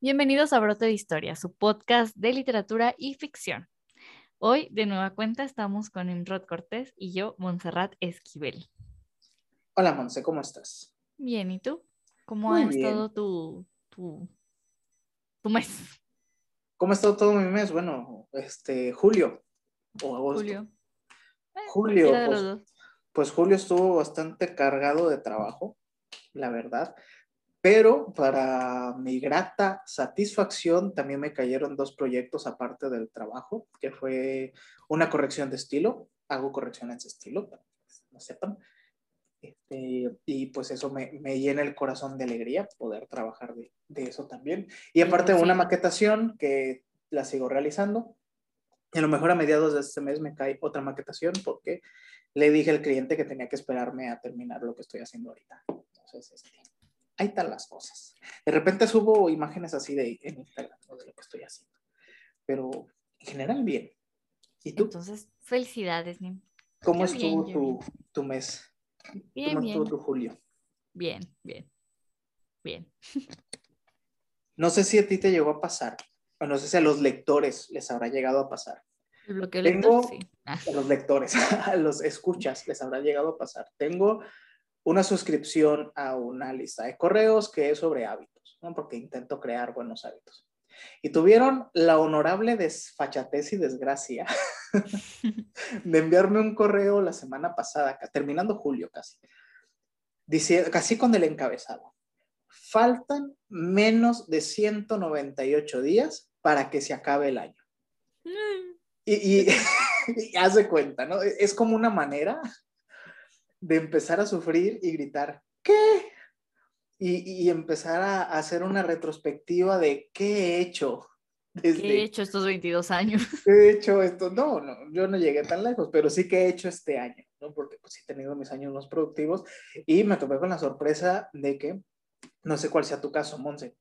Bienvenidos a Brote de Historia, su podcast de literatura y ficción. Hoy, de nueva cuenta, estamos con Imrod Cortés y yo, Montserrat Esquivel. Hola, Monse, ¿cómo estás? Bien, ¿y tú? ¿Cómo Muy ha estado tu, tu, tu mes, ¿Cómo ha estado todo mi mes? Bueno, este, julio o agosto. Julio? Eh, Julio, pues, los dos. Pues julio estuvo bastante cargado de trabajo, la verdad. Pero para mi grata satisfacción también me cayeron dos proyectos aparte del trabajo, que fue una corrección de estilo. Hago correcciones de estilo, para que no sepan. Este, y pues eso me, me llena el corazón de alegría poder trabajar de, de eso también. Y aparte por una maquetación que la sigo realizando. A lo mejor a mediados de este mes me cae otra maquetación porque le dije al cliente que tenía que esperarme a terminar lo que estoy haciendo ahorita. Entonces, este, ahí están las cosas. De repente subo imágenes así de en Instagram ¿no? de lo que estoy haciendo. Pero en general bien. ¿Y tú? Entonces, felicidades, Nim. ¿Cómo yo bien, estuvo yo tu, tu mes? Bien, ¿Cómo bien, estuvo tu julio? bien, bien, bien. No sé si a ti te llegó a pasar, o no sé si a los lectores les habrá llegado a pasar. ¿El bloqueo Tengo- lector? Sí. Ah, A los lectores, a los escuchas les habrá llegado a pasar. Tengo una suscripción a una lista de correos que es sobre hábitos, ¿no? porque intento crear buenos hábitos. Y tuvieron la honorable desfachatez y desgracia de enviarme un correo la semana pasada, terminando julio casi, diciendo, casi con el encabezado. Faltan menos de 198 días para que se acabe el año. Y, y, y haz de cuenta, ¿no? Es como una manera de empezar a sufrir y gritar, ¿qué? Y, y empezar a, a hacer una retrospectiva de qué he hecho desde ¿Qué he hecho estos 22 años? ¿Qué he hecho esto. No, no, yo no llegué tan lejos, pero sí que he hecho este año, ¿no? Porque pues sí he tenido mis años más productivos y me topé con la sorpresa de que, no sé cuál sea tu caso, Monse,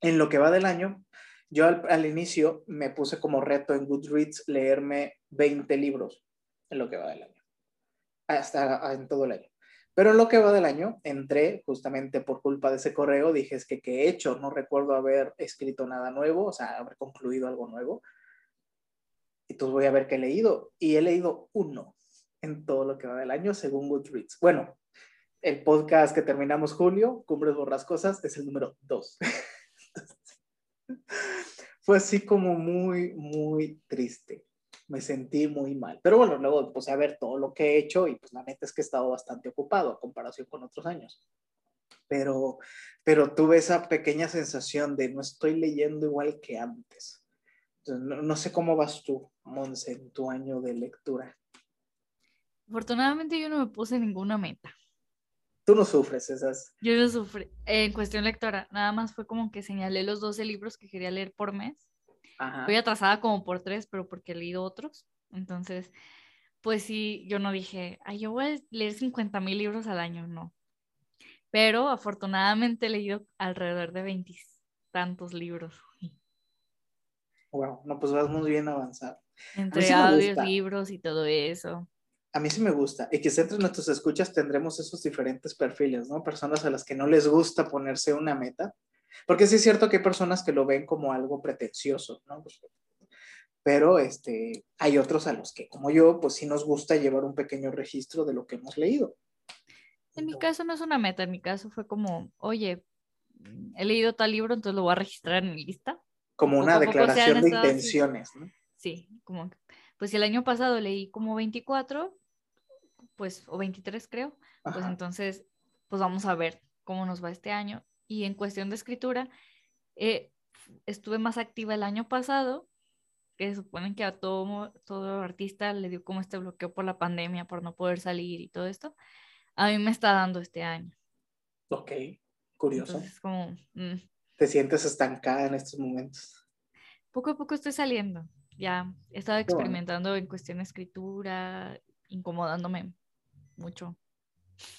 en lo que va del año, yo al, al inicio me puse como reto en Goodreads leerme 20 libros en lo que va del año, hasta en todo el año. Pero en lo que va del año, entré justamente por culpa de ese correo, dije, es que qué he hecho, no recuerdo haber escrito nada nuevo, o sea, haber concluido algo nuevo. Entonces voy a ver qué he leído. Y he leído uno en todo lo que va del año, según Goodreads. Bueno, el podcast que terminamos julio, Cumbres Borrascosas, es el número dos. Fue así como muy, muy triste. Me sentí muy mal. Pero bueno, luego puse a ver todo lo que he hecho y pues la neta es que he estado bastante ocupado a comparación con otros años. Pero, pero tuve esa pequeña sensación de no estoy leyendo igual que antes. Entonces, no, no sé cómo vas tú, Monse, en tu año de lectura. Afortunadamente yo no me puse ninguna meta. Tú no sufres esas. Yo no sufrí. En cuestión lectora, nada más fue como que señalé los 12 libros que quería leer por mes. Ajá. Voy atrasada como por tres, pero porque he leído otros. Entonces, pues sí, yo no dije, ay, yo voy a leer 50 mil libros al año, no. Pero afortunadamente he leído alrededor de veintitantos libros. Wow, no, pues vas muy bien avanzado. Entre sí audios, libros y todo eso. A mí sí me gusta. Y quizá entre nuestros escuchas tendremos esos diferentes perfiles, ¿no? Personas a las que no les gusta ponerse una meta. Porque sí es cierto que hay personas que lo ven como algo pretencioso, ¿no? Pues, pero este, hay otros a los que, como yo, pues sí nos gusta llevar un pequeño registro de lo que hemos leído. En mi caso no es una meta, en mi caso fue como, oye, he leído tal libro, entonces lo voy a registrar en mi lista. Como una declaración de estado así. intenciones, ¿no? Sí, como, pues si el año pasado leí como 24, pues, o 23 creo, pues Ajá. entonces, pues vamos a ver cómo nos va este año. Y en cuestión de escritura, eh, estuve más activa el año pasado, que suponen que a todo, todo artista le dio como este bloqueo por la pandemia, por no poder salir y todo esto. A mí me está dando este año. Ok, curioso. Entonces, como, mm, Te sientes estancada en estos momentos. poco a poco estoy saliendo. Ya he estado Qué bueno. experimentando en cuestión de escritura, incomodándome mucho.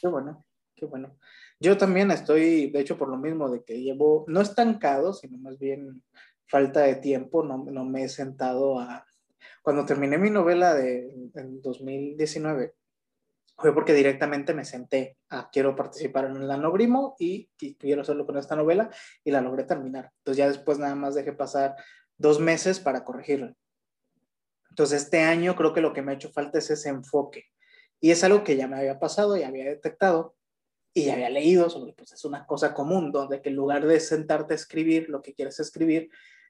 Qué bueno, qué bueno. Yo también estoy, de hecho, por lo mismo de que llevo, no estancado, sino más bien falta de tiempo, no, no me he sentado a... Cuando terminé mi novela de, en 2019, fue porque directamente me senté a quiero participar en el nanogrimo y, y quiero hacerlo con esta novela y la logré terminar. Entonces ya después nada más dejé pasar dos meses para corregirla. Entonces este año creo que lo que me ha hecho falta es ese enfoque. Y es algo que ya me había pasado, ya había detectado y había leído sobre, pues es una cosa común, donde que en lugar de sentarte a escribir lo que quieres escribir,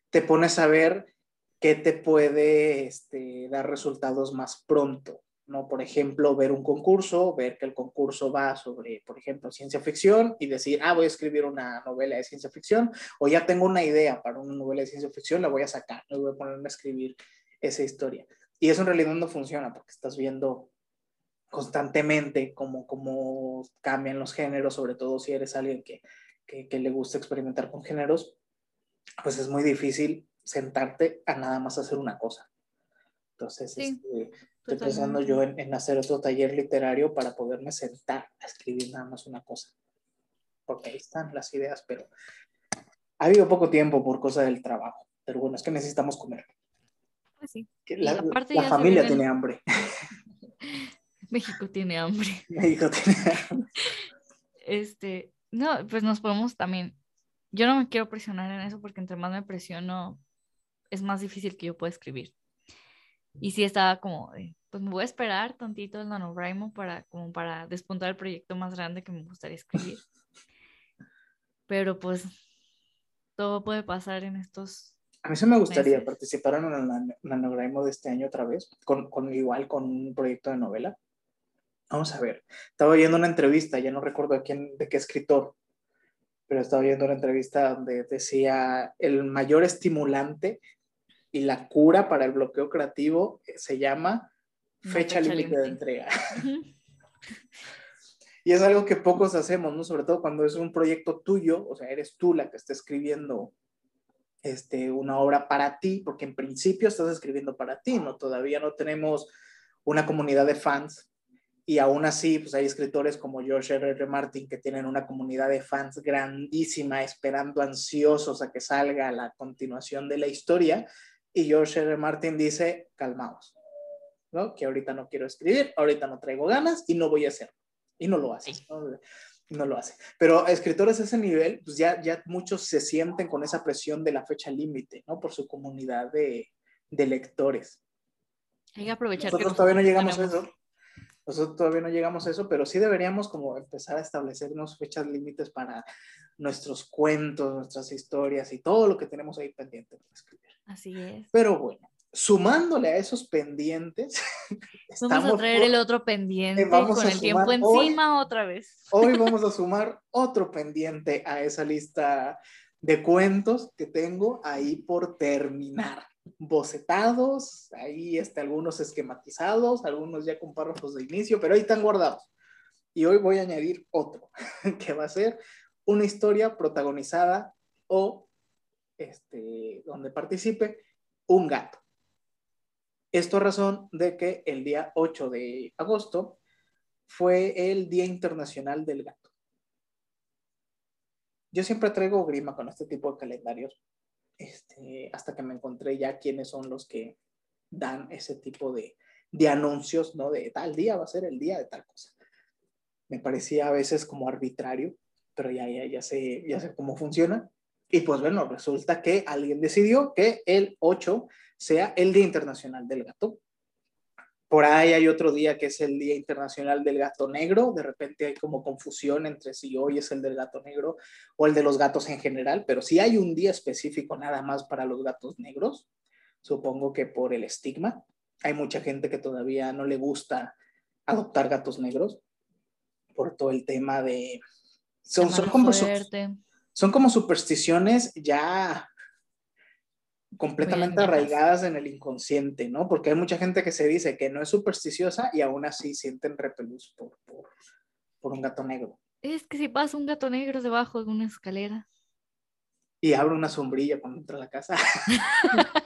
te pones a ver qué te puede este, dar resultados más pronto. ¿no? Por ejemplo, ver un concurso, ver que el concurso va sobre, por ejemplo, ciencia ficción y decir, ah, voy a escribir una novela de ciencia ficción o ya tengo una idea para una novela de ciencia ficción, la voy a sacar, no voy a ponerme a escribir esa historia. Y eso en realidad no funciona porque estás viendo constantemente cómo, cómo cambian los géneros, sobre todo si eres alguien que, que, que le gusta experimentar con géneros, pues es muy difícil sentarte a nada más hacer una cosa. Entonces, este, estoy pensando yo en, hacer otro taller literario para poderme sentar a escribir nada más una cosa. Porque ahí están las ideas, pero ha habido poco tiempo por cosa del trabajo. Pero bueno, es que necesitamos comer. Pues sí. la, familia tiene hambre. México tiene hambre. México tiene hambre. Este, no, pues nos podemos también. Yo no me quiero presionar en eso porque entre más me presiono, es más difícil que yo pueda escribir. Y sí estaba como, pues me voy a esperar tantito el NaNoWriMo para, como para despuntar el proyecto más grande que me gustaría escribir. Pero pues todo puede pasar en estos... A mí sí me gustaría participar en el NaNoWriMo de este año otra vez, con, con, igual con un proyecto de novela. Vamos a ver, estaba oyendo una entrevista, ya no recuerdo de, quién, de qué escritor, pero estaba oyendo una entrevista donde decía el mayor estimulante y la cura para el bloqueo creativo eh, se llama fecha, límite de entrega. y es algo que pocos hacemos, ¿no? Sobre todo cuando es un proyecto tuyo, o sea, eres tú la que está escribiendo este, una obra para ti, porque en principio estás escribiendo para ti, ¿no? Todavía no tenemos una comunidad de fans y aún así, pues hay escritores como George R. R. Martin que tienen una comunidad de fans grandísima, esperando ansiosos a que salga la continuación de la historia. Y George R. Martin dice, calmaos, ¿no? Que ahorita no quiero escribir, ahorita no traigo ganas y no voy a hacerlo. Y no lo hace. ¿no? lo hace. Pero escritores a ese nivel, pues ya, ya muchos se sienten con esa presión de la fecha límite, ¿no? Por su comunidad de, de lectores. Hay que aprovechar. Nosotros todavía no llegamos a eso. Nosotros todavía no llegamos a eso, pero sí deberíamos como empezar a establecernos fechas límites para nuestros cuentos, nuestras historias y todo lo que tenemos ahí pendiente para escribir. Así es. Pero bueno, sumándole a esos pendientes. Vamos a traer el otro pendiente eh, con el tiempo encima otra vez. Hoy vamos a sumar otro pendiente a esa lista de cuentos que tengo ahí por terminar. Bocetados, ahí está, algunos esquematizados, algunos ya con párrafos de inicio, pero ahí están guardados. Y hoy voy a añadir otro, que va a ser una historia protagonizada o este, donde participe un gato. Esto a razón de que el día 8 de agosto fue el Día Internacional del Gato. Yo siempre traigo grima con este tipo de calendarios, este, hasta que me encontré ya quiénes son los que dan ese tipo de, de anuncios, ¿no? De tal día va a ser el día de tal cosa. Me parecía a veces como arbitrario, pero ya, ya, ya, sé, ya sé cómo funciona. Y pues bueno, resulta que alguien decidió que el 8 sea el Día Internacional del Gato. Por ahí hay otro día que es el Día Internacional del Gato Negro. De repente hay como confusión entre si hoy es el del gato negro o el de los gatos en general, pero si hay un día específico nada más para los gatos negros, supongo que por el estigma. Hay mucha gente que todavía no le gusta adoptar gatos negros por todo el tema de... Son, son como, son como supersticiones ya completamente arraigadas en el inconsciente, ¿no? Porque hay mucha gente que se dice que no es supersticiosa y aún así sienten repelús por, por, un gato negro. Es que si pasa un gato negro debajo de una escalera. Y abre una sombrilla cuando entra a la casa.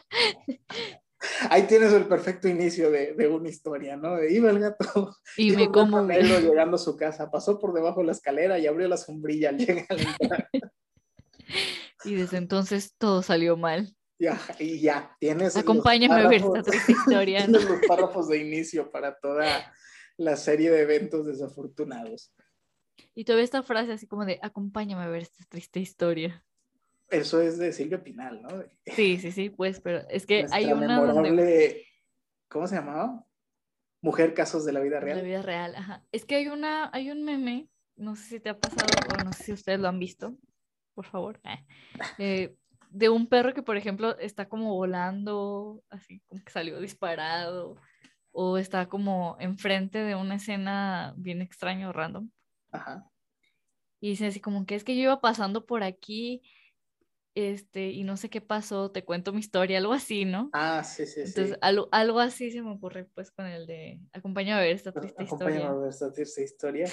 Ahí tienes el perfecto inicio de, una historia, ¿no? De iba el gato. Y me como. llegando a su casa, pasó por debajo de la escalera y abrió la sombrilla al llegar y desde entonces todo salió mal. Ya, y ya, tienes. Acompáñame a ver esta triste historia. Tienes los párrafos de inicio para toda la serie de eventos desafortunados. Y todavía esta frase así como de, acompáñame a ver esta triste historia. Eso es de Silvia Pinal, ¿no? Sí, sí, sí, pues, pero es que hay Nuestra una memorable- donde... ¿Cómo se llamaba? Mujer Casos de la Vida de La Real. vida real, ajá. Es que hay una, hay un meme, no sé si te ha pasado o no sé si ustedes lo han visto, por favor, eh, de un perro que, por ejemplo, está como volando, así como que salió disparado, o está como enfrente de una escena bien extraña o random. Ajá. Y dice así como que es que yo iba pasando por aquí, este, y no sé qué pasó, te cuento mi historia, algo así, ¿no? Ah, sí, sí, sí. Entonces, algo, algo así se me ocurre pues con el de acompáñame a ver esta triste Acompáñame historia. a ver esta triste historia.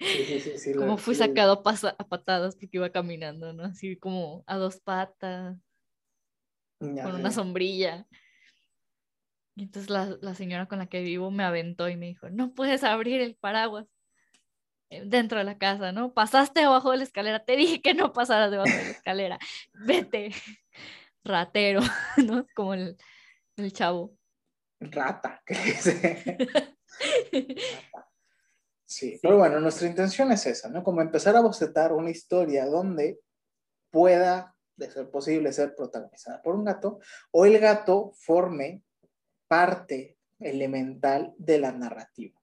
Sí, sí, sí, sí, Como fui sacado a, pasa- a patadas porque iba caminando, ¿no? Así como a dos patas, ya con una sombrilla. Y entonces la, la señora con la que vivo me aventó y me dijo, no puedes abrir el paraguas eh, dentro de la casa, ¿no? Pasaste debajo de la escalera, te dije que no pasaras debajo de la escalera, vete, ratero, ¿no? Como el, el chavo. Rata, que dice. Sí, pero bueno, nuestra intención es esa, ¿no? Como empezar a bocetar una historia donde pueda, de ser posible, ser protagonizada por un gato, o el gato forme parte elemental de la narrativa.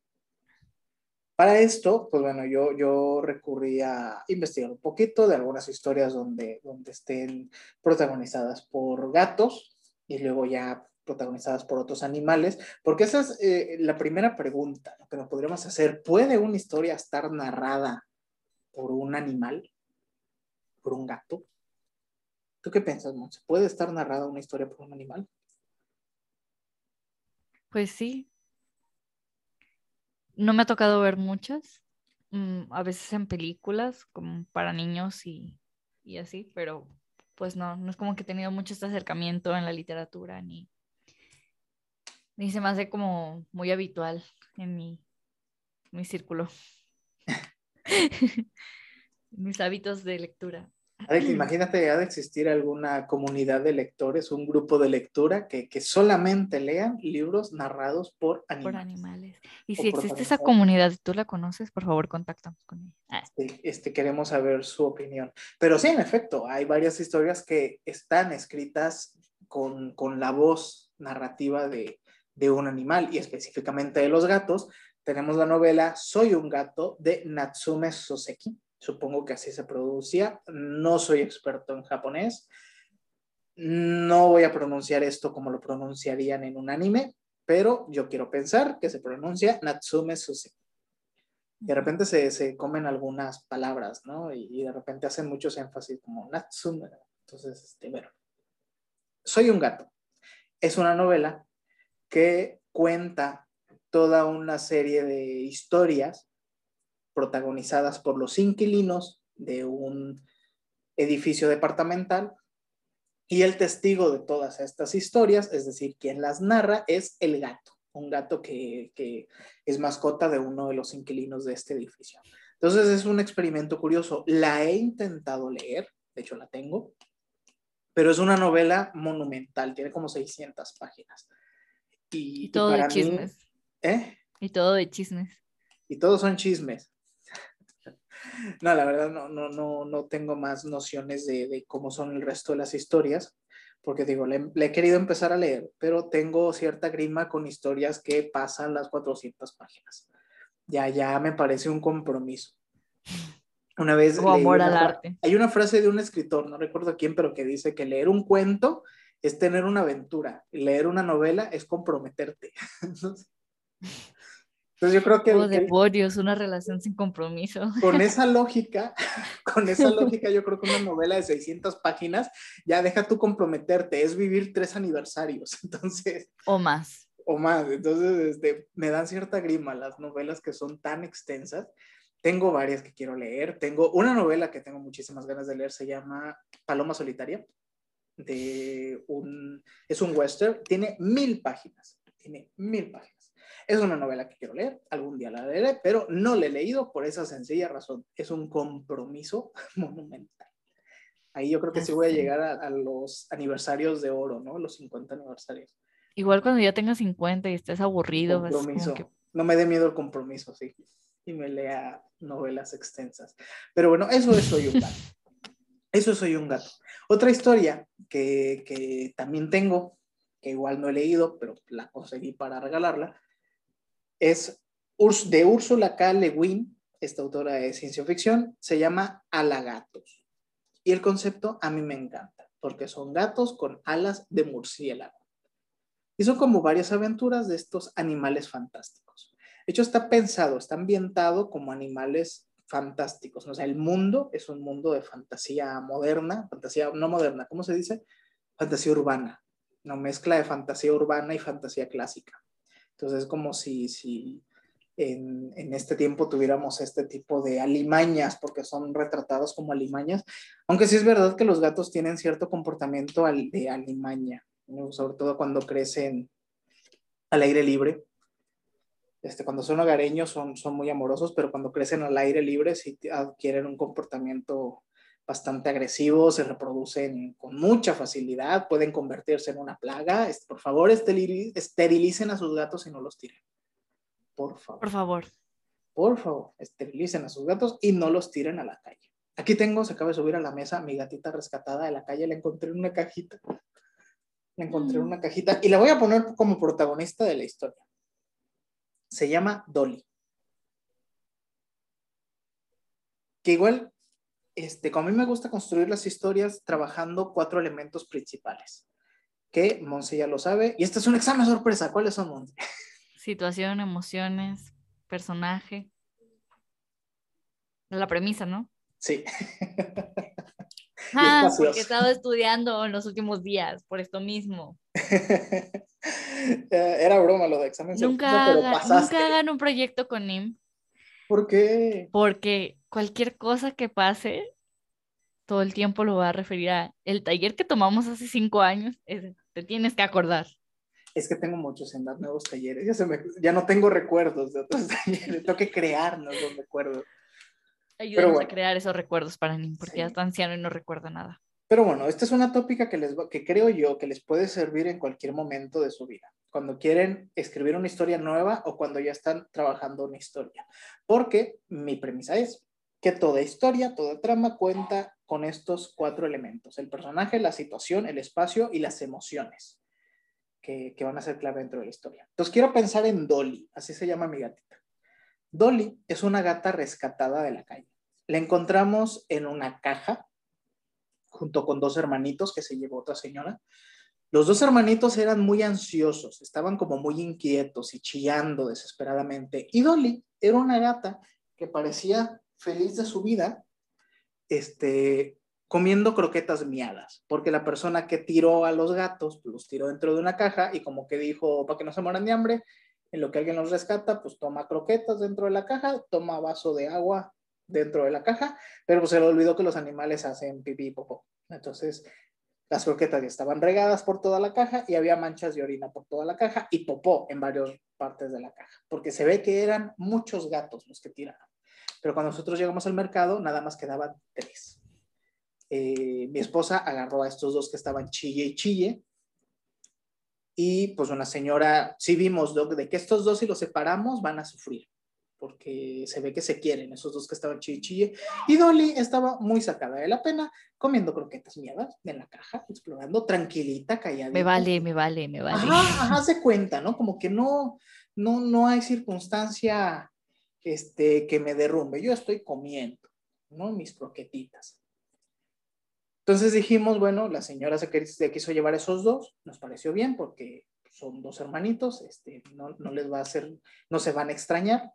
Para esto, pues bueno, yo, yo recurrí a investigar un poquito de algunas historias donde, donde estén protagonizadas por gatos y luego ya protagonizadas por otros animales, porque esa es eh, la primera pregunta que nos podríamos hacer. ¿Puede una historia estar narrada por un animal? ¿Por un gato? ¿Tú qué piensas, Monse? ¿Puede estar narrada una historia por un animal? Pues sí. No me ha tocado ver muchas, mm, a veces en películas, como para niños y, y así, pero pues no, no es como que he tenido mucho este acercamiento en la literatura, ni, ni se me hace como muy habitual en mi, mi círculo, mis hábitos de lectura. De- imagínate, ha de existir alguna comunidad de lectores, un grupo de lectura que, que solamente lean libros narrados por animales. por animales. Y si existe esa comunidad y tú la conoces, por favor, contáctanos con ella. Ah, este, queremos saber su opinión. Pero sí, en efecto, hay varias historias que están escritas con, con la voz narrativa de, de un animal y específicamente de los gatos. Tenemos la novela Soy un gato de Natsume Soseki. Supongo que así se pronuncia. No soy experto en japonés. No voy a pronunciar esto como lo pronunciarían en un anime, pero yo quiero pensar que se pronuncia Natsume Soseki de repente se, se comen algunas palabras, ¿no? Y, y de repente hacen muchos énfasis como Natsume. Entonces, este, bueno. Soy un gato. Es una novela que cuenta toda una serie de historias protagonizadas por los inquilinos de un edificio departamental y el testigo de todas estas historias, es decir, quien las narra, es el gato, un gato que, es mascota de uno de los inquilinos de este edificio. Entonces es un experimento curioso. La he intentado leer, de hecho la tengo, pero es una novela monumental, tiene como 600 páginas. Y, Y todo de para mí- chismes. ¿eh? Y todo de chismes. Y todos son chismes. No, la verdad no, no, no, no tengo más nociones de, de cómo son el resto de las historias, porque digo, le, le he querido empezar a leer, pero tengo cierta grima con historias que pasan las 400 páginas. Ya, ya me parece un compromiso. Una vez... O amor al arte. Hay una frase de un escritor, no recuerdo quién, pero que dice que leer un cuento es tener una aventura, leer una novela es comprometerte. Entonces, entonces yo creo que... El- demonios, una relación sin compromiso. con esa lógica, con esa lógica, yo creo que una novela de 600 páginas ya deja tú comprometerte, es vivir tres aniversarios, entonces, O más. o más. Entonces, este, me dan cierta grima las novelas que son tan extensas. Tengo varias que quiero leer. Tengo una novela que tengo muchísimas ganas de leer, se llama Paloma Solitaria. De un, es un western, tiene mil páginas, tiene mil páginas. Es una novela que quiero leer, algún día la leeré, pero no la he leído por esa sencilla razón. Es un compromiso monumental. Ahí yo creo que sí voy a Así. llegar a, a los aniversarios de oro, ¿no? Los 50 aniversarios. Igual cuando ya tengas 50 y estés aburrido, es Compromiso. que no me dé miedo el compromiso, sí. Y me lea novelas extensas. Pero bueno, eso es Soy un gato. Eso es Soy un gato. Otra historia que, que también tengo, que igual no he leído, pero la conseguí para regalarla, es de Úrsula K. Le Guin, esta autora de ciencia ficción, se llama Alagatos. Y el concepto a mí me encanta, porque son gatos con alas de murciélago. Y son como varias aventuras de estos animales fantásticos. De hecho, está pensado, está ambientado como animales fantásticos. O sea, el mundo es un mundo de fantasía moderna, fantasía no moderna, ¿cómo se dice? Fantasía urbana, una mezcla de fantasía urbana y fantasía clásica. Entonces, es como si, si en, en, este tiempo tuviéramos este tipo de alimañas, porque son retratados como alimañas, aunque sí es verdad que los gatos tienen cierto comportamiento de alimaña, sobre todo cuando crecen al aire libre. Este, cuando son hogareños son, son muy amorosos, pero cuando crecen al aire libre sí adquieren un comportamiento bastante agresivo, se reproducen con mucha facilidad, pueden convertirse en una plaga. Por favor, esterilicen a sus gatos y no los tiren. Por favor. Por favor. Por favor, esterilicen a sus gatos y no los tiren a la calle. Aquí tengo, se acaba de subir a la mesa, mi gatita rescatada de la calle, la encontré en una cajita. La encontré en mm. una cajita y la voy a poner como protagonista de la historia. Se llama Dolly. Que igual, este, como a mí me gusta construir las historias trabajando cuatro elementos principales. Que Monse ya lo sabe. Y este es un examen sorpresa. ¿Cuáles son, Monse? Situación, emociones, personaje. La premisa, ¿no? Sí. Ah, porque he estado estudiando en los últimos días, por esto mismo. Era broma lo de examen nunca sorpresa, pero Nunca hagan un proyecto con NIM. ¿Por qué? Porque cualquier cosa que pase, todo el tiempo lo va a referir a el taller que tomamos hace cinco años. te tienes que acordar es que tengo muchos en dar nuevos talleres, ya, se me, ya no tengo recuerdos de otros talleres, tengo que crearnos los recuerdos. Ayúdanos a crear esos recuerdos para mí, porque ya está anciano y no recuerda nada. Pero bueno, esta es una tópica que, les, que creo yo que les puede servir en cualquier momento de su vida, cuando quieren escribir una historia nueva o cuando ya están trabajando una historia. Porque mi premisa es que toda historia, toda trama cuenta con estos cuatro elementos, el personaje, la situación, el espacio y las emociones que, van a ser clave dentro de la historia. Entonces quiero pensar en Dolly, así se llama mi gatita. Dolly es una gata rescatada de la calle. La encontramos en una caja junto con dos hermanitos que se llevó otra señora. Los dos hermanitos eran muy ansiosos, estaban como muy inquietos y chillando desesperadamente. Y Dolly era una gata que parecía feliz de su vida, este, comiendo croquetas miadas, porque la persona que tiró a los gatos, pues, los tiró dentro de una caja y como que dijo, para que no se mueran de hambre, en lo que alguien los rescata, pues toma croquetas dentro de la caja, toma vaso de agua dentro de la caja, pero pues se le olvidó que los animales hacen pipí y popó. Entonces, las croquetas ya estaban regadas por toda la caja y había manchas de orina por toda la caja y popó en varias partes de la caja, porque se ve que eran muchos gatos los que tiraron. Pero cuando nosotros llegamos al mercado, nada más quedaban tres. Eh, mi esposa agarró a estos dos que estaban chille y chille. Y pues una señora, sí vimos de que estos dos si los separamos van a sufrir, porque se ve que se quieren, esos dos que estaban chille y Dolly estaba muy sacada de la pena, comiendo croquetas miedas en la caja, explorando, tranquilita, calladita. Me vale, me vale, me vale. Ajá, ajá, se cuenta, ¿no? Como que no, no, no hay circunstancia este, que me derrumbe. Yo estoy comiendo, ¿no? Mis croquetitas. Entonces dijimos, bueno, la señora se, quiso llevar esos dos, nos pareció bien porque son dos hermanitos, este, no, no, les va a hacer, no se van a extrañar.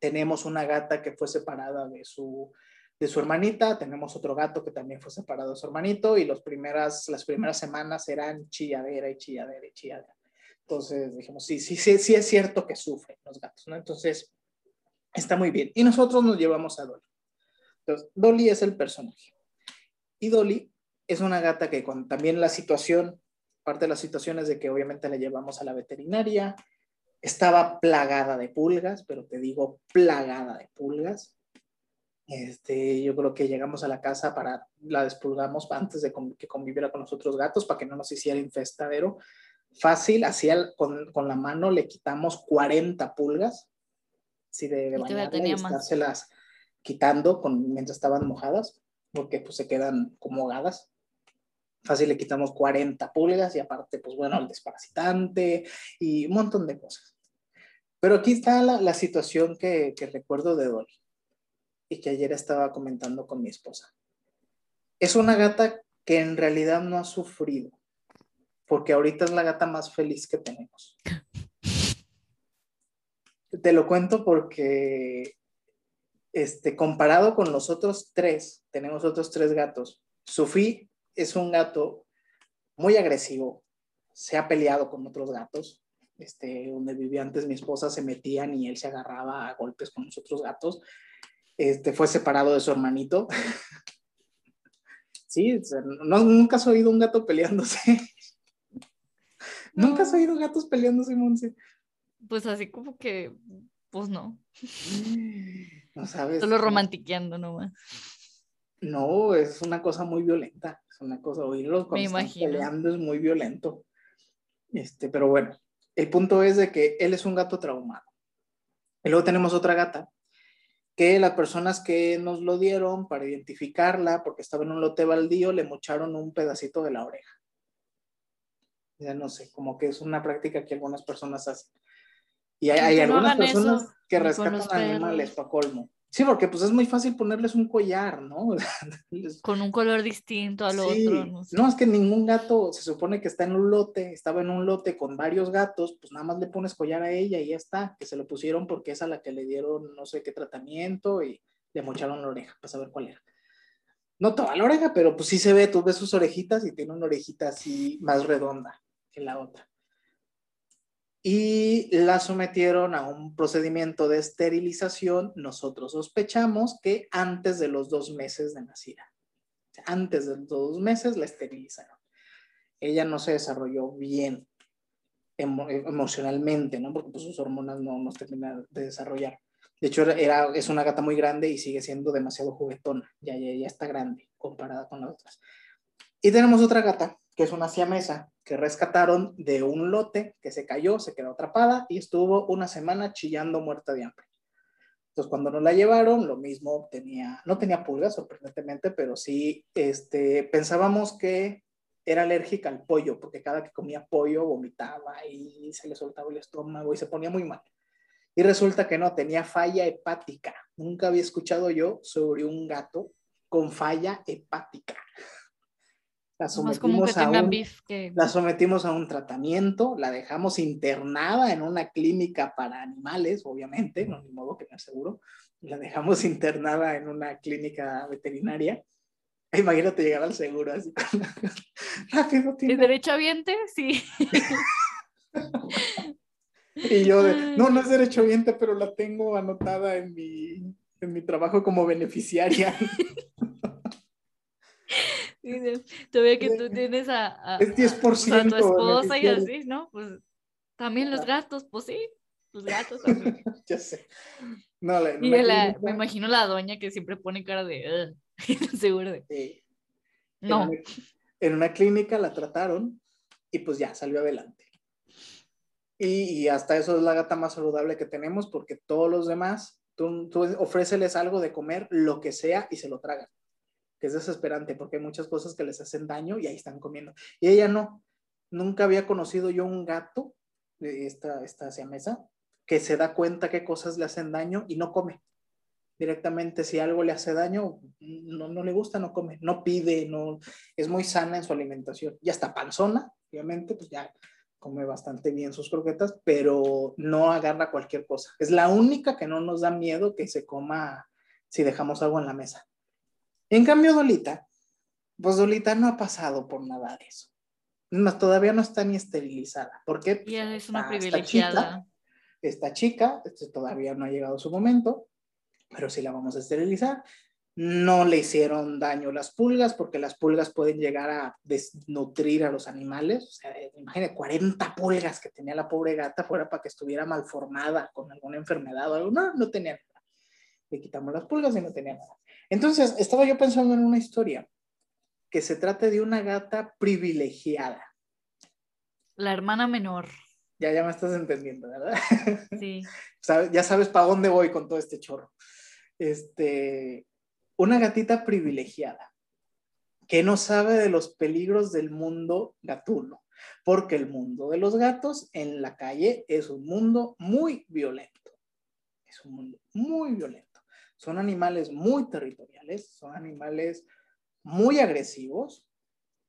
Tenemos una gata que fue separada de su, de su hermanita, tenemos otro gato que también fue separado de su hermanito y los primeras, las primeras semanas eran chilladera y chilladera y chilladera. Entonces dijimos, sí, sí, sí, sí es cierto que sufren los gatos, ¿no? Entonces, está muy bien. Y nosotros nos llevamos a Dolly. Entonces, Dolly es el personaje. Y Dolly es una gata que con también la situación, parte de las situaciones de que obviamente la llevamos a la veterinaria, estaba plagada de pulgas, pero te digo plagada de pulgas. Este, yo creo que llegamos a la casa para la despulgamos antes de que conviviera con los otros gatos para que no nos hiciera infestadero. fácil, así con, con, la mano le quitamos 40 pulgas, así de, de bañarla y estárselas quitando con, mientras estaban mojadas, porque pues se quedan como ahogadas. Fácil le quitamos 40 pulgas y aparte, pues bueno, el desparasitante y un montón de cosas. Pero aquí está la, la situación que, que recuerdo de Dolly y que ayer estaba comentando con mi esposa. Es una gata que en realidad no ha sufrido porque ahorita es la gata más feliz que tenemos. Te lo cuento porque, este, comparado con los otros tres, tenemos otros tres gatos. Sofí es un gato muy agresivo, se ha peleado con otros gatos. Este, donde vivía antes mi esposa se metían y él se agarraba a golpes con los otros gatos. Este, fue separado de su hermanito. sí, nunca has oído un gato peleándose. ¿Nunca has oído gatos peleándose, Monse? Pues así como que, pues no. No sabes. Solo romantiqueando nomás. No, es una cosa muy violenta. Es una cosa, oírlos cuando están peleando es muy violento. Este, pero bueno, el punto es de que él es un gato traumado. Y luego tenemos otra gata que las personas que nos lo dieron para identificarla, porque estaba en un lote baldío, le mocharon un pedacito de la oreja ya no sé, como que es una práctica que algunas personas hacen. Y hay, algunas personas que rescatan animales para colmo. Sí, porque pues es muy fácil ponerles un collar, ¿no? Con un color distinto al otro. No, no, es que ningún gato se supone que está en un lote, estaba en un lote con varios gatos, pues nada más le pones collar a ella y ya está, que se lo pusieron porque es a la que le dieron no sé qué tratamiento y le mocharon la oreja para saber cuál era. No toda la oreja, pero pues sí se ve, tú ves sus orejitas y tiene una orejita así más redonda que la otra. Y la sometieron a un procedimiento de esterilización. Nosotros sospechamos que antes de los dos meses de nacida. Antes de los dos meses la esterilizaron. Ella no se desarrolló bien emocionalmente, ¿no? Porque pues, sus hormonas no, no terminan de desarrollar. De hecho, era, es una gata muy grande y sigue siendo demasiado juguetona. Ya, ya, ya está grande comparada con las otras. Y tenemos otra gata, que es una siamesa, que rescataron de un lote que se cayó, se quedó atrapada y estuvo una semana chillando muerta de hambre. Entonces, cuando nos la llevaron, lo mismo tenía, no tenía pulgas, sorprendentemente, pero sí, este, pensábamos que era alérgica al pollo, porque cada que comía pollo vomitaba y se le soltaba el estómago y se ponía muy mal. Y resulta que no, tenía falla hepática. Nunca había escuchado yo sobre un gato con falla hepática. La sometimos, a un, la sometimos a un tratamiento, la dejamos internada en una clínica para animales, obviamente, no ni modo que me aseguro. La dejamos internada en una clínica veterinaria. Imagínate llegar al seguro así. Rápido, ¿Es derecho aviente? Sí. y yo, no, no es derecho aviente, pero la tengo anotada en mi, en mi trabajo como beneficiaria. Todavía que tú tienes a, a, tu esposa y así, ¿no? Pues también los gatos, pues sí, los gatos también. ya sé. No, la, y la, me imagino la doña que siempre pone cara de, seguro de. Sí. No. En una, en una, clínica la trataron y pues ya salió adelante. Y, y, hasta eso es la gata más saludable que tenemos porque todos los demás, tú, tú ofréceles algo de comer, lo que sea, y se lo tragan que es desesperante porque hay muchas cosas que les hacen daño y ahí están comiendo. Y ella no, nunca había conocido yo un gato, esta, esta siamesa, que se da cuenta qué cosas le hacen daño y no come. Directamente, si algo le hace daño, no, no le gusta, no come, no pide, no, es muy sana en su alimentación. Ya está panzona, obviamente, pues ya come bastante bien sus croquetas, pero no agarra cualquier cosa. Es la única que no nos da miedo que se coma si dejamos algo en la mesa. En cambio, Dolita, pues Dolita no ha pasado por nada de eso. Más, todavía no está ni esterilizada. porque qué? es una privilegiada. Esta chica, este, todavía no ha llegado su momento, pero sí la vamos a esterilizar. No le hicieron daño las pulgas, porque las pulgas pueden llegar a desnutrir a los animales. O sea, imagínate 40 pulgas que tenía la pobre gata fuera para que estuviera malformada con alguna enfermedad o algo. No, no tenía nada. Le quitamos las pulgas y no tenía nada. Entonces, estaba yo pensando en una historia que se trata de una gata privilegiada. La hermana menor. Ya, ya me estás entendiendo, ¿verdad? Sí. ya sabes para dónde voy con todo este chorro. Este, una gatita privilegiada que no sabe de los peligros del mundo gatuno, porque el mundo de los gatos en la calle es un mundo muy violento. Es un mundo muy violento. Son animales muy territoriales, son animales muy agresivos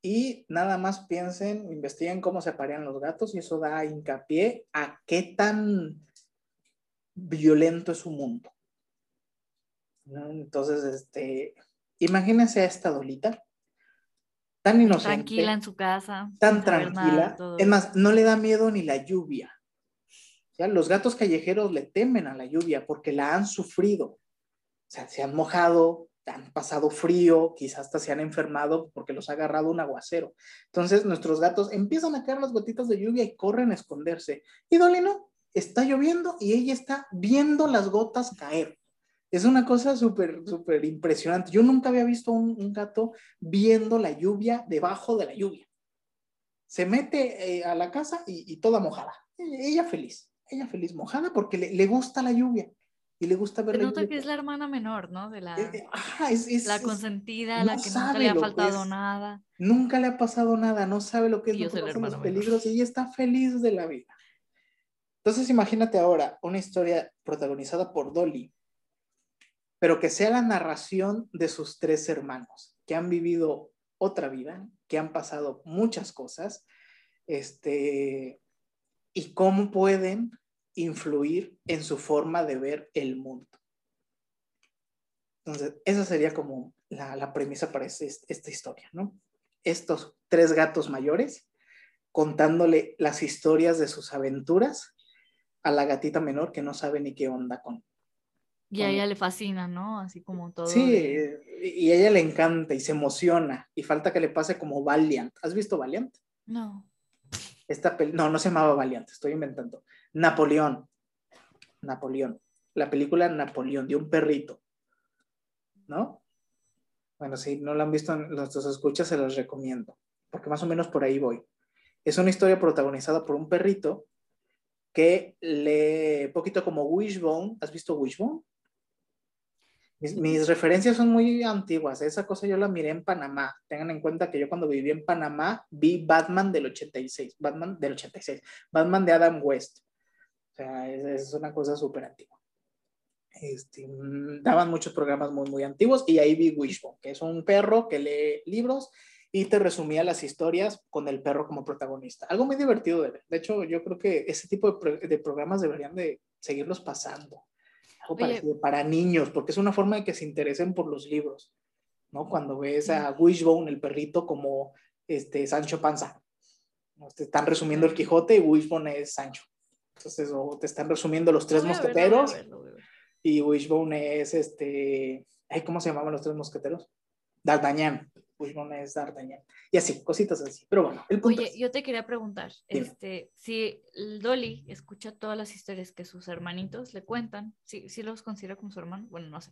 y nada más piensen, investiguen cómo se parean los gatos y eso da hincapié a qué tan violento es su mundo. Entonces, este, imagínense a esta dolita, tan inocente. Tranquila en su casa. Tan tranquila. es más, no le da miedo ni la lluvia. ¿Ya? Los gatos callejeros le temen a la lluvia porque la han sufrido. Sea, se han mojado, han pasado frío, quizás hasta se han enfermado porque los ha agarrado un aguacero. Entonces nuestros gatos empiezan a caer las gotitas de lluvia y corren a esconderse. Y Dolly no, está lloviendo y ella está viendo las gotas caer. Es una cosa súper, súper impresionante. Yo nunca había visto un, gato viendo la lluvia debajo de la lluvia. Se mete eh, a la casa y, toda mojada. Ella feliz, ella feliz, mojada porque le gusta la lluvia y le gusta ver. Se nota que es la hermana menor, ¿no? De la, eh, eh, es, la consentida, la que nunca le ha faltado nada. Nunca le ha pasado nada, no sabe lo que es los peligros y ella está feliz de la vida. Entonces imagínate ahora una historia protagonizada por Dolly, pero que sea la narración de sus tres hermanos, que han vivido otra vida, que han pasado muchas cosas, este, y cómo pueden influir en su forma de ver el mundo. Entonces, esa sería como la, premisa para este, esta historia, ¿no? Estos tres gatos mayores contándole las historias de sus aventuras a la gatita menor que no sabe ni qué onda con. Y a ella le fascina, ¿no? Así como todo. Sí, y a ella le encanta y se emociona y falta que le pase como Valiant. ¿Has visto Valiant? No. Esta no, no se llamaba Valiant, estoy inventando. Napoleón. Napoleón. La película Napoleón, de un perrito. ¿No? Bueno, si no la han visto en nuestros escuchas, se los recomiendo, porque más o menos por ahí voy. Es una historia protagonizada por un perrito que lee poquito como Wishbone. ¿Has visto Wishbone? Mis, referencias son muy antiguas. Esa cosa yo la miré en Panamá. Tengan en cuenta que yo cuando viví en Panamá vi Batman del 86. Batman del 86. Batman de Adam West. Sea, es, una cosa súper antigua. Este, mm, daban muchos programas muy, muy antiguos y ahí vi Wishbone, que es un perro que lee libros y te resumía las historias con el perro como protagonista. Algo muy divertido de ver. De hecho, yo creo que ese tipo de, de programas deberían de seguirlos pasando para niños, porque es una forma de que se interesen por los libros, ¿no? Cuando ves a Wishbone, el perrito, como este, Sancho Panza. Te están resumiendo el Quijote y Wishbone es Sancho. Entonces, o te están resumiendo los tres mosqueteros y Wishbone es este, ¿cómo se llamaban los tres mosqueteros? D'Artagnan. Wishbone es D'Artagnan. Y así, cositas así. Pero bueno, el Oye, yo te quería preguntar, este, si Dolly escucha todas las historias que sus hermanitos le cuentan, si, si los considera como su hermano, bueno, no sé.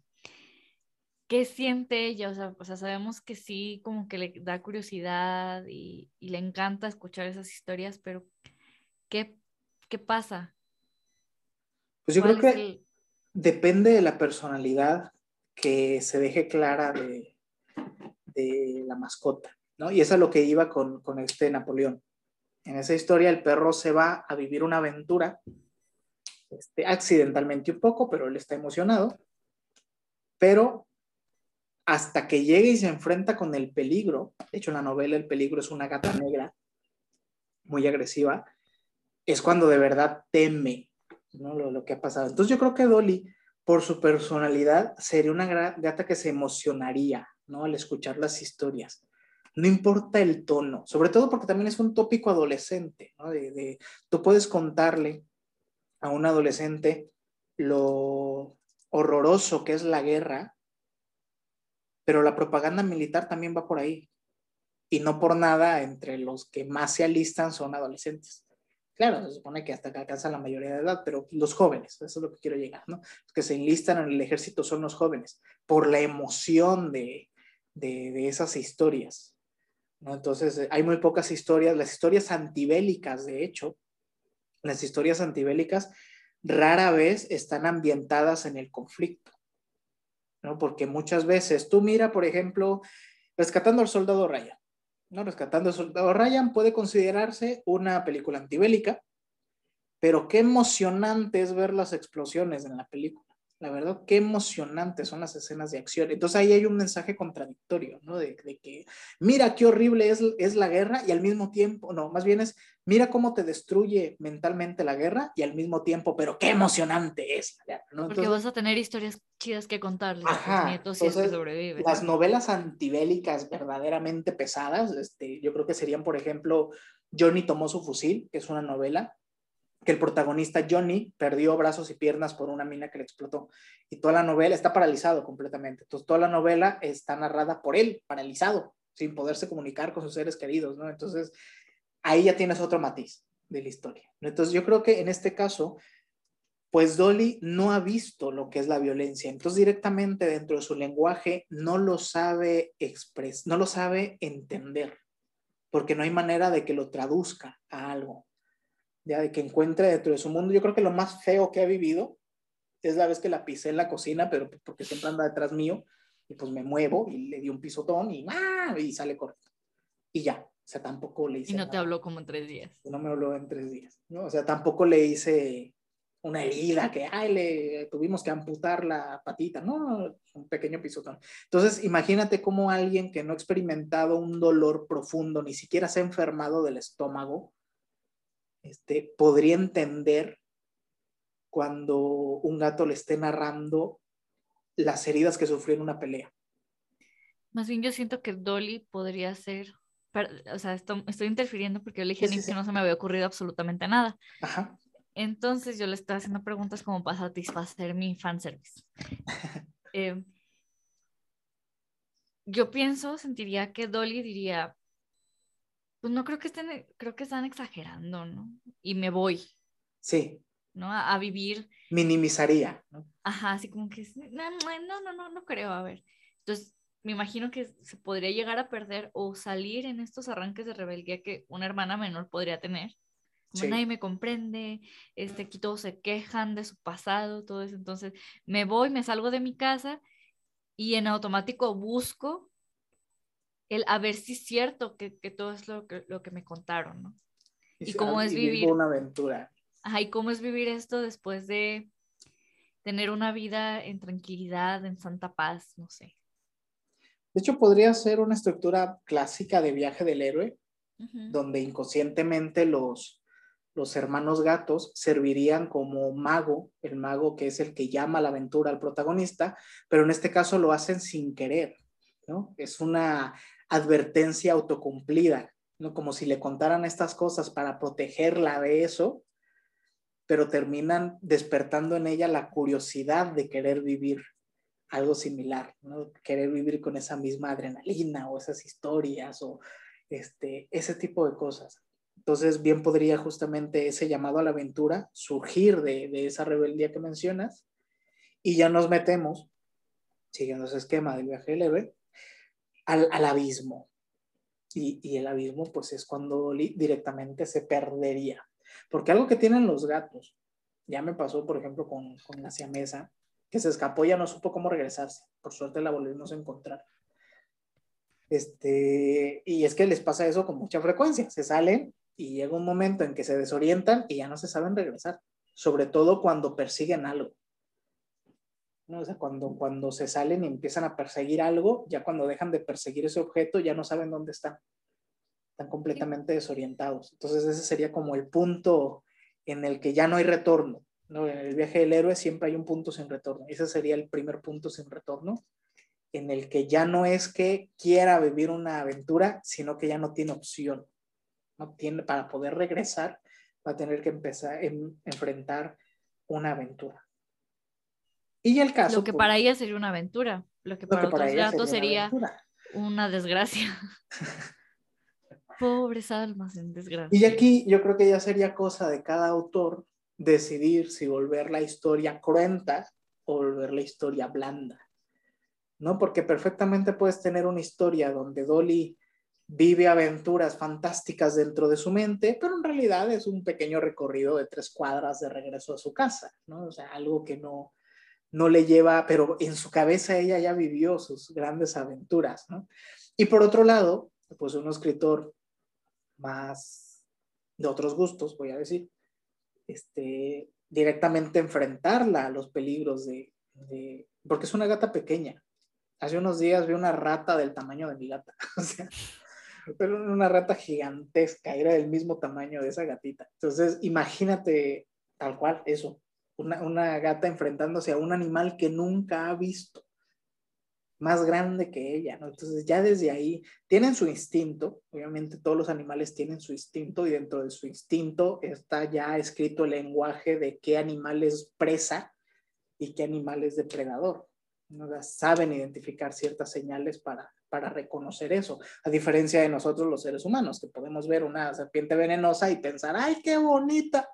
¿Qué siente ella? O sea, o sea, sabemos que sí, como que le da curiosidad y, y le encanta escuchar esas historias, pero ¿qué, qué pasa? Pues yo creo que depende de la personalidad que se deje clara de, de la mascota. ¿no? Y eso es lo que iba con, con este Napoleón. En esa historia el perro se va a vivir una aventura, este, accidentalmente un poco, pero él está emocionado, pero hasta que llega y se enfrenta con el peligro, de hecho en la novela el peligro es una gata negra, muy agresiva, es cuando de verdad teme ¿no? lo, que ha pasado. Entonces yo creo que Dolly, por su personalidad, sería una gata que se emocionaría ¿no? al escuchar las historias no importa el tono, sobre todo porque también es un tópico adolescente, ¿no? de, tú puedes contarle a un adolescente lo horroroso que es la guerra, pero la propaganda militar también va por ahí. Y no por nada, entre los que más se alistan son adolescentes. Claro, se supone que hasta que alcanzan la mayoría de edad, pero los jóvenes, eso es lo que quiero llegar, ¿no? Los que se enlistan en el ejército son los jóvenes, por la emoción de, de esas historias. ¿no? Entonces, eh, hay muy pocas historias, las historias antibélicas, de hecho, las historias antibélicas rara vez están ambientadas en el conflicto, ¿no? Porque muchas veces, tú mira, por ejemplo, Rescatando al Soldado Ryan, ¿no? Rescatando Soldado Ryan puede considerarse una película antibélica, pero qué emocionante es ver las explosiones en la película. La verdad, qué emocionantes son las escenas de acción. Entonces ahí hay un mensaje contradictorio, ¿no? De, que mira qué horrible es, es la guerra y al mismo tiempo, no, más bien es mira cómo te destruye mentalmente la guerra y al mismo tiempo, pero qué emocionante es la guerra, ¿no? Porque vas a tener historias chidas que contarles a tus nietos si es que sobreviven. Las novelas antibélicas verdaderamente pesadas, este, yo creo que serían, por ejemplo, Johnny tomó su fusil, que es una novela que el protagonista Johnny perdió brazos y piernas por una mina que le explotó. Y toda la novela está paralizado completamente. Entonces, toda la novela está narrada por él, paralizado, sin poderse comunicar con sus seres queridos, ¿no? Entonces, ahí ya tienes otro matiz de la historia. Entonces, yo creo que en este caso, pues Dolly no ha visto lo que es la violencia. Entonces, directamente dentro de su lenguaje no lo sabe expresar, no lo sabe entender, porque no hay manera de que lo traduzca a algo ya de que encuentre dentro de su mundo. Yo creo que lo más feo que ha vivido es la vez que la pisé en la cocina, pero porque siempre anda detrás mío, y pues me muevo y le di un pisotón y, ¡ah! y sale correcto. Y ya, o sea, tampoco le hice. Y no te habló como en tres días. No me habló en tres días, ¿no? O sea, tampoco le hice una herida que, ay, le tuvimos que amputar la patita, no, un pequeño pisotón. Entonces, imagínate cómo alguien que no ha experimentado un dolor profundo, ni siquiera se ha enfermado del estómago, este, podría entender cuando un gato le esté narrando las heridas que sufrió en una pelea. Más bien yo siento que Dolly podría ser, o sea, estoy, interfiriendo porque yo le dije a Nick que no se me había ocurrido absolutamente nada. Ajá. Entonces yo le estaba haciendo preguntas como para satisfacer mi fanservice. eh, yo pienso, sentiría que Dolly diría, pues no creo que estén, creo que están exagerando, ¿no? Y me voy. Sí. ¿No? A, vivir. Minimizaría, ¿no? Ajá, así como que, no, no, no, no, no creo, a ver. Entonces, me imagino que se podría llegar a perder o salir en estos arranques de rebeldía que una hermana menor podría tener. Como nadie me comprende, este, aquí todos se quejan de su pasado, todo eso. Entonces, me voy, me salgo de mi casa y en automático busco el a ver si es cierto que, todo es lo que, lo que me contaron, ¿no? Y, cómo es vivir. Una aventura. Ajá, y cómo es vivir esto después de tener una vida en tranquilidad, en santa paz, no sé. De hecho, podría ser una estructura clásica de viaje del héroe, donde inconscientemente los, los hermanos gatos servirían como mago, el mago que es el que llama la aventura al protagonista, pero en este caso lo hacen sin querer, ¿no? Es una advertencia autocumplida, ¿no? Como si le contaran estas cosas para protegerla de eso, pero terminan despertando en ella la curiosidad de querer vivir algo similar, ¿no? Querer vivir con esa misma adrenalina o esas historias o este, ese tipo de cosas. Entonces, bien podría justamente ese llamado a la aventura surgir de, de esa rebeldía que mencionas y ya nos metemos, siguiendo ese esquema del viaje leve, al, abismo. Y, el abismo, pues es cuando directamente se perdería. Porque algo que tienen los gatos, ya me pasó, por ejemplo, con, con la siamesa, que se escapó y ya no supo cómo regresarse. Por suerte la volvimos a encontrar. Este, y es que les pasa eso con mucha frecuencia. Se salen y llega un momento en que se desorientan y ya no se saben regresar. Sobre todo cuando persiguen algo. ¿No? O sea, cuando, cuando se salen y empiezan a perseguir algo, ya cuando dejan de perseguir ese objeto, ya no saben dónde están. Están completamente desorientados. Entonces ese sería como el punto en el que ya no hay retorno. ¿no? En el viaje del héroe siempre hay un punto sin retorno. Ese sería el primer punto sin retorno, en el que ya no es que quiera vivir una aventura, sino que ya no tiene opción. No tiene, para poder regresar, va a tener que empezar a enfrentar una aventura. Y el caso. Lo que para ella sería una aventura. Lo que para, otros gatos sería, una, desgracia. Pobres almas en desgracia. Y aquí yo creo que ya sería cosa de cada autor decidir si volver la historia cruenta o volver la historia blanda. ¿No? Porque perfectamente puedes tener una historia donde Dolly vive aventuras fantásticas dentro de su mente, pero en realidad es un pequeño recorrido de tres cuadras de regreso a su casa, ¿no? O sea, algo que no, no le lleva, pero en su cabeza ella ya vivió sus grandes aventuras, ¿no? Y por otro lado, pues un escritor más de otros gustos, voy a decir, este, directamente enfrentarla a los peligros de, porque es una gata pequeña. Hace unos días vi una rata del tamaño de mi gata, o sea, pero una rata gigantesca, era del mismo tamaño de esa gatita. Entonces, imagínate tal cual eso, una, una, gata enfrentándose a un animal que nunca ha visto, más grande que ella. Entonces, ya desde ahí tienen su instinto, obviamente todos los animales tienen su instinto y dentro de su instinto está ya escrito el lenguaje de qué animal es presa y qué animal es depredador. ¿no? Saben identificar ciertas señales para para reconocer eso, a diferencia de nosotros los seres humanos, que podemos ver una serpiente venenosa y pensar, ¡ay, qué bonita!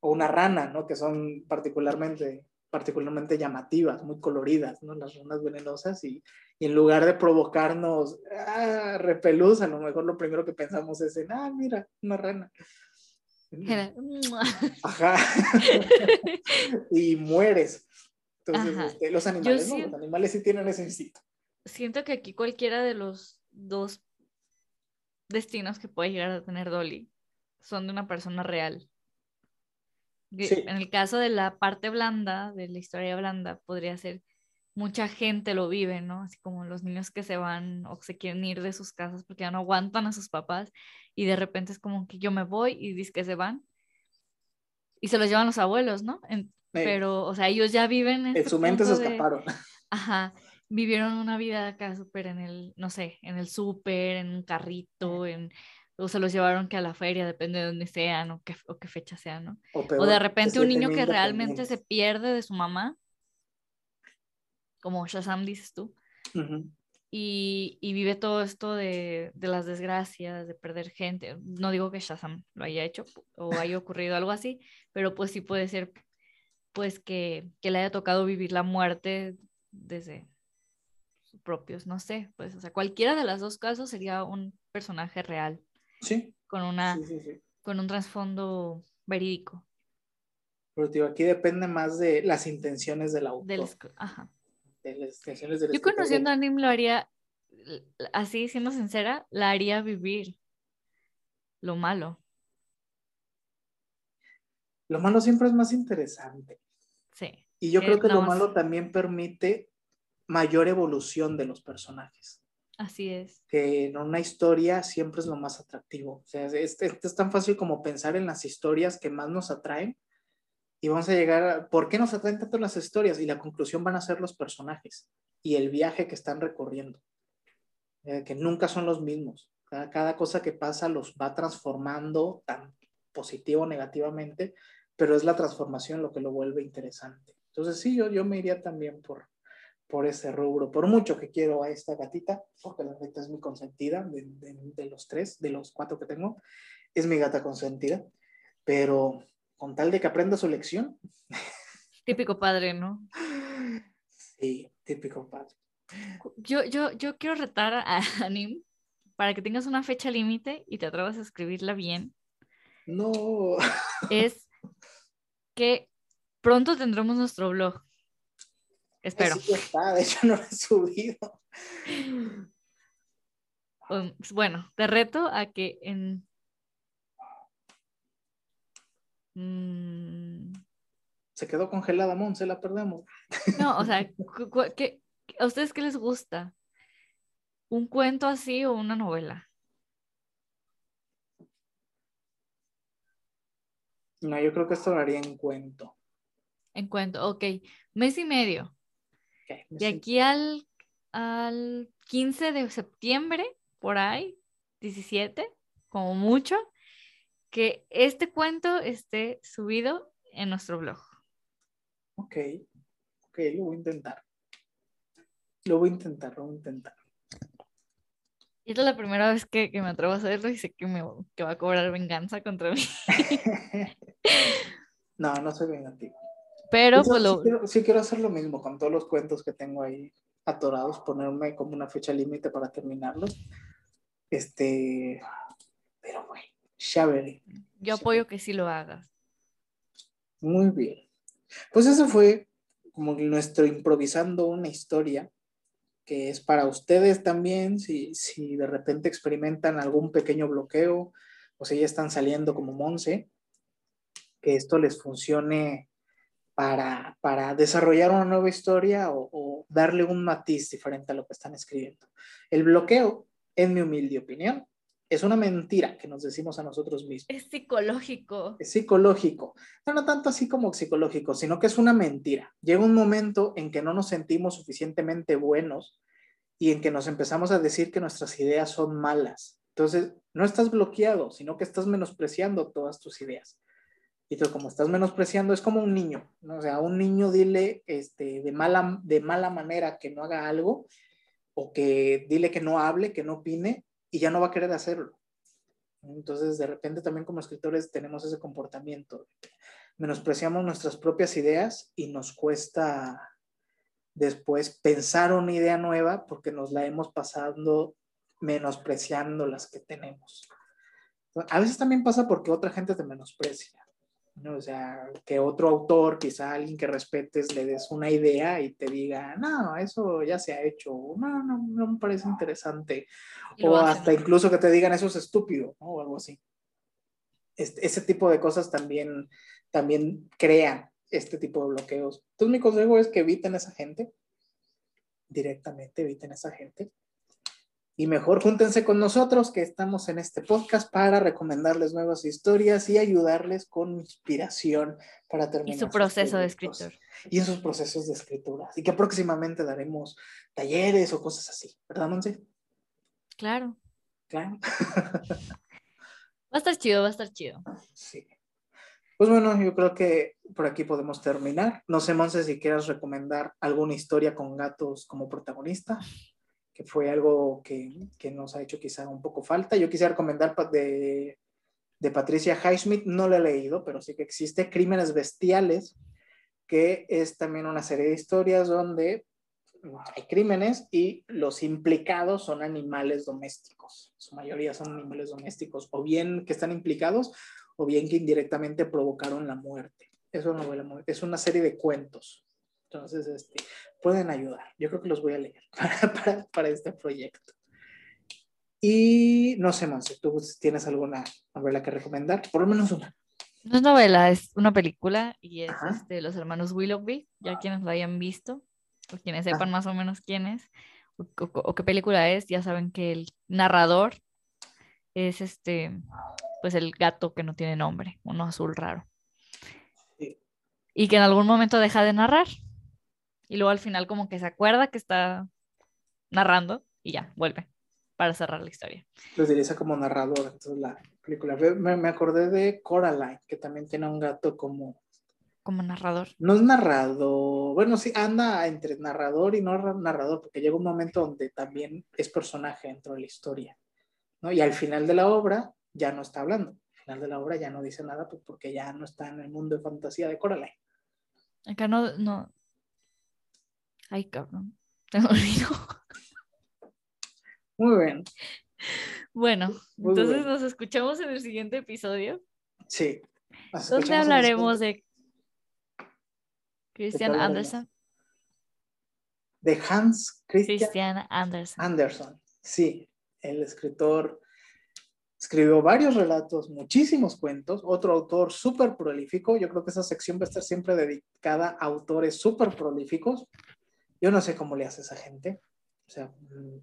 O una rana, ¿no? Que son particularmente, particularmente llamativas, muy coloridas, ¿no? Las ranas venenosas y, y en lugar de provocarnos ah, repelús, a lo mejor lo primero que pensamos es en, ah, mira, una rana. Ajá. y mueres. Entonces, este, los animales, no, los animales sí tienen ese instinto siento que aquí cualquiera de los dos destinos que puede llegar a tener Dolly son de una persona real. En el caso de la parte blanda, de la historia blanda, podría ser mucha gente lo vive, ¿no? Así como los niños que se van o se quieren ir de sus casas porque ya no aguantan a sus papás y de repente es como que yo me voy y dice que se van y se los llevan los abuelos, ¿no? Pero, o sea, ellos ya viven en, su mente se escaparon. Ajá vivieron una vida acá súper en el, no sé, en el súper, en un carrito, en, o se los llevaron que a la feria, depende de dónde sean o qué, o qué fecha sean, ¿no? O, de repente un niño que realmente se pierde de su mamá, como Shazam dices tú, y, y, vive todo esto de, de, las desgracias, de perder gente. No digo que Shazam lo haya hecho o haya ocurrido algo así, pero pues sí puede ser pues que, que le haya tocado vivir la muerte desde propios, no sé, pues, o sea, cualquiera de las dos casos sería un personaje real. Sí. Con una, con un trasfondo verídico. Pero tío, aquí depende más de las intenciones del autor. Del, ajá. De las intenciones del Yo conociendo a Nim lo haría, así siendo sincera, la haría vivir lo malo. Lo malo siempre es más interesante. Sí. Y yo creo que lo malo también permite mayor evolución de los personajes. Así es. Que en una historia siempre es lo más atractivo. O sea, es, es, tan fácil como pensar en las historias que más nos atraen y vamos a llegar a, ¿por qué nos atraen tanto las historias? Y la conclusión van a ser los personajes y el viaje que están recorriendo, eh, que nunca son los mismos. Cada, cada, cosa que pasa los va transformando, tan positivo o negativamente, pero es la transformación lo que lo vuelve interesante. Entonces sí, yo, yo me iría también por, por ese rubro, por mucho que quiero a esta gatita, porque la gatita es mi consentida de, de, los tres, de los cuatro que tengo, es mi gata consentida, pero con tal de que aprenda su lección. Típico padre, ¿no? Sí, típico padre. Yo, yo, yo quiero retar a Anim para que tengas una fecha límite y te atrevas a escribirla bien. No. Es que pronto tendremos nuestro blog. Espero. está, de hecho no lo he subido. Um, bueno, te reto a que en... Mm, Se quedó congelada, Mon, se la perdemos. No, o sea, ¿qué, ¿a ustedes qué les gusta? ¿Un cuento así o una novela? No, yo creo que esto lo haría en cuento. En cuento, ok. Mes y medio de aquí al, al 15 de septiembre, por ahí, 17, como mucho, que este cuento esté subido en nuestro blog. Ok, ok, lo voy a intentar. Lo voy a intentar, lo voy a intentar. Esta es la primera vez que, me atrevo a hacerlo y sé que, me, que va a cobrar venganza contra mí. no, no soy vengativo. Pero pues sí, quiero, hacer lo mismo con todos los cuentos que tengo ahí atorados, ponerme como una fecha límite para terminarlos. Este, pero bueno, ya veré. Yo apoyo que sí lo hagas. Muy bien. Pues eso fue como nuestro improvisando una historia que es para ustedes también, si, si de repente experimentan algún pequeño bloqueo o si ya están saliendo como Monse, que esto les funcione para, para desarrollar una nueva historia o, o darle un matiz diferente a lo que están escribiendo. El bloqueo, en mi humilde opinión, es una mentira que nos decimos a nosotros mismos. Es psicológico. Es psicológico. No, no tanto así como psicológico, sino que es una mentira. Llega un momento en que no nos sentimos suficientemente buenos y en que nos empezamos a decir que nuestras ideas son malas. Entonces, no estás bloqueado, sino que estás menospreciando todas tus ideas. Y tú, como estás menospreciando, es como un niño, ¿no? O sea, a un niño dile este, de, mala, de mala manera que no haga algo, o que dile que no hable, que no opine, y ya no va a querer hacerlo. Entonces, de repente también como escritores tenemos ese comportamiento. Menospreciamos nuestras propias ideas y nos cuesta después pensar una idea nueva porque nos la hemos pasado menospreciando las que tenemos. A veces también pasa porque otra gente te menosprecia. ¿No? O sea, que otro autor, quizá alguien que respetes, le des una idea y te diga, no, eso ya se ha hecho, no, no, no me parece interesante. o hasta incluso que te digan, eso es estúpido, ¿no? o algo así. Este, ese tipo de cosas también, también crean este tipo de bloqueos. Entonces mi consejo es que eviten esa gente, directamente eviten esa gente y mejor júntense con nosotros que estamos en este podcast para recomendarles nuevas historias y ayudarles con inspiración para terminar. Y su proceso de escritor. Y en sus procesos de escritura. Así que próximamente daremos talleres o cosas así, ¿verdad, Monse? Claro. Claro. va a estar chido, va a estar chido. Sí. Pues bueno, yo creo que por aquí podemos terminar. No sé, Monse, si quieras recomendar alguna historia con gatos como protagonista que fue algo que, que, nos ha hecho quizá un poco falta. Yo quisiera recomendar de, de Patricia Highsmith, no lo he leído, pero sí que existe, Crímenes Bestiales, que es también una serie de historias donde hay crímenes y los implicados son animales domésticos. Su mayoría son animales domésticos, o bien que están implicados, o bien que indirectamente provocaron la muerte. Es una, novela, es una serie de cuentos. Entonces, este, pueden ayudar. Yo creo que los voy a leer para, para, para este proyecto. Y no sé, Monse, ¿tú tienes alguna novela que recomendar? Por lo menos una. No es novela, es una película y es de este, los hermanos Willoughby, ya quienes lo hayan visto, o quienes sepan más o menos quién es, o, o, o, qué película es, ya saben que el narrador es este, pues el gato que no tiene nombre, uno azul raro. Sí. Y que en algún momento deja de narrar y luego al final como que se acuerda que está narrando y ya, vuelve para cerrar la historia. Lo utiliza como narrador, entonces la película. Me, me, acordé de Coraline, que también tiene un gato como... Como narrador. No es narrador, bueno, sí, anda entre narrador y no narrador, porque llega un momento donde también es personaje dentro de la historia, ¿no? Y al final de la obra ya no está hablando, al final de la obra ya no dice nada, pues porque ya no está en el mundo de fantasía de Coraline. Acá no, no, Ay, cabrón. Te olvidó. Muy bien. Bueno, Muy entonces bien. nos escuchamos en el siguiente episodio. Sí. Donde hablaremos de Christian ¿De Andersen. De Hans Christian, Christian Andersen. Andersen. Sí, el escritor escribió varios relatos, muchísimos cuentos, otro autor súper prolífico. Yo creo que esa sección va a estar siempre dedicada a autores súper prolíficos. Yo no sé cómo le hace esa gente. O sea, mm,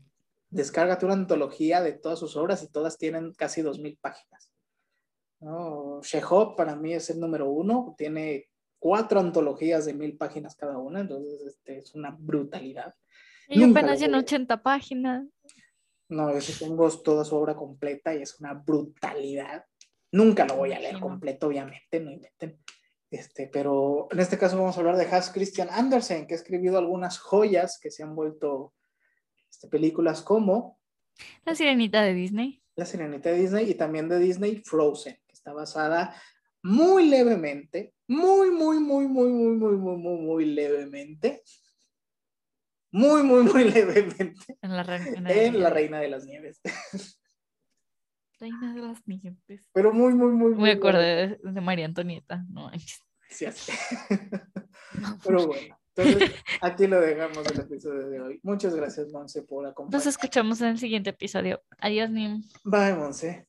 descárgate una antología de todas sus obras y todas tienen casi dos mil páginas. ¿no? Chekhov para mí es el número uno, tiene cuatro antologías de mil páginas cada una, entonces este, es una brutalidad. Y Nunca apenas lleno 80 páginas. No, yo tengo toda su obra completa y es una brutalidad. Nunca lo voy a leer completo, obviamente, no inventen. Este, pero en este caso vamos a hablar de Hans Christian Andersen, que ha escribido algunas joyas que se han vuelto este, películas como La Sirenita de Disney. La Sirenita de Disney y también de Disney Frozen, que está basada muy levemente, muy, muy, muy, muy, muy, muy, muy, muy, muy levemente, muy, muy, muy levemente en la, Reina, en la Reina de las Nieves. reina de las nieves. Pero muy, muy, muy, muy. Me acordé de, de María Antonieta. No. Sí, así. Pero bueno, entonces aquí lo dejamos el episodio de hoy. Muchas gracias, Monse, por Nos acompañarnos. escuchamos en el siguiente episodio. Adiós, Nim. Bye, Monse.